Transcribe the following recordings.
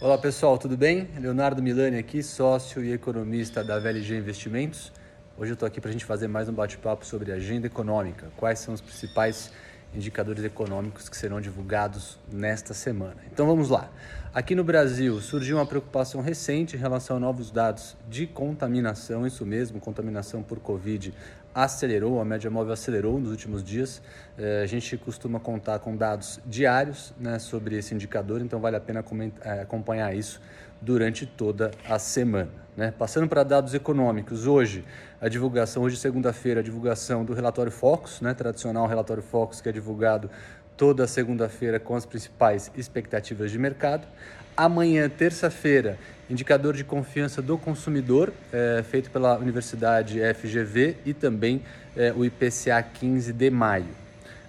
Olá pessoal, tudo bem? Leonardo Milani aqui, sócio e economista da VLG Investimentos. Hoje eu estou aqui para a gente fazer mais um bate-papo sobre agenda econômica. Quais são os principais indicadores econômicos que serão divulgados nesta semana? Então vamos lá. Aqui no Brasil surgiu uma preocupação recente em relação a novos dados de contaminação, isso mesmo, contaminação por Covid acelerou, a média móvel acelerou nos últimos dias. É, a gente costuma contar com dados diários né, sobre esse indicador, então vale a pena é, acompanhar isso durante toda a semana. Né? Passando para dados econômicos, hoje a divulgação, hoje segunda-feira, a divulgação do relatório Focus, né, tradicional relatório Focus que é divulgado toda segunda-feira com as principais expectativas de mercado. Amanhã, terça-feira, indicador de confiança do consumidor, é, feito pela Universidade FGV e também é, o IPCA 15 de maio.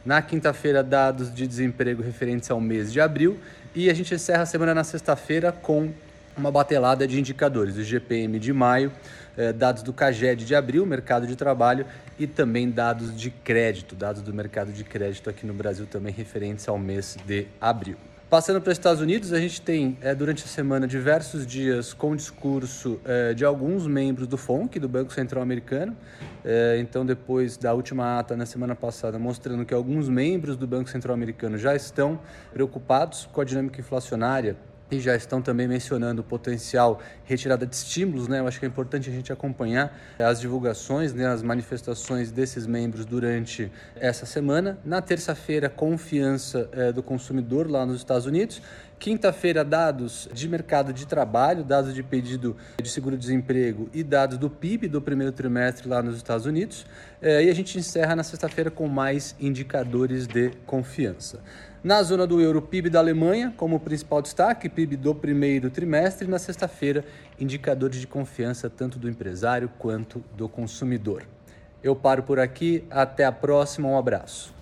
Na quinta-feira, dados de desemprego referentes ao mês de abril e a gente encerra a semana na sexta-feira com uma batelada de indicadores, o GPM de maio, eh, dados do CAGED de abril, mercado de trabalho, e também dados de crédito, dados do mercado de crédito aqui no Brasil também referentes ao mês de abril. Passando para os Estados Unidos, a gente tem é, durante a semana diversos dias com discurso é, de alguns membros do FONC, do Banco Central Americano. Então, depois da última ata na semana passada, mostrando que alguns membros do Banco Central Americano já estão preocupados com a dinâmica inflacionária e já estão também mencionando potencial retirada de estímulos, né? Eu acho que é importante a gente acompanhar as divulgações, né, as manifestações desses membros durante essa semana. Na terça-feira, confiança é, do consumidor lá nos Estados Unidos. Quinta-feira, dados de mercado de trabalho, dados de pedido de seguro-desemprego e dados do PIB do primeiro trimestre lá nos Estados Unidos. É, e a gente encerra na sexta-feira com mais indicadores de confiança. Na zona do euro, PIB da Alemanha como principal destaque, PIB do primeiro trimestre. Na sexta-feira, indicadores de confiança tanto do empresário quanto do consumidor. Eu paro por aqui, até a próxima, um abraço.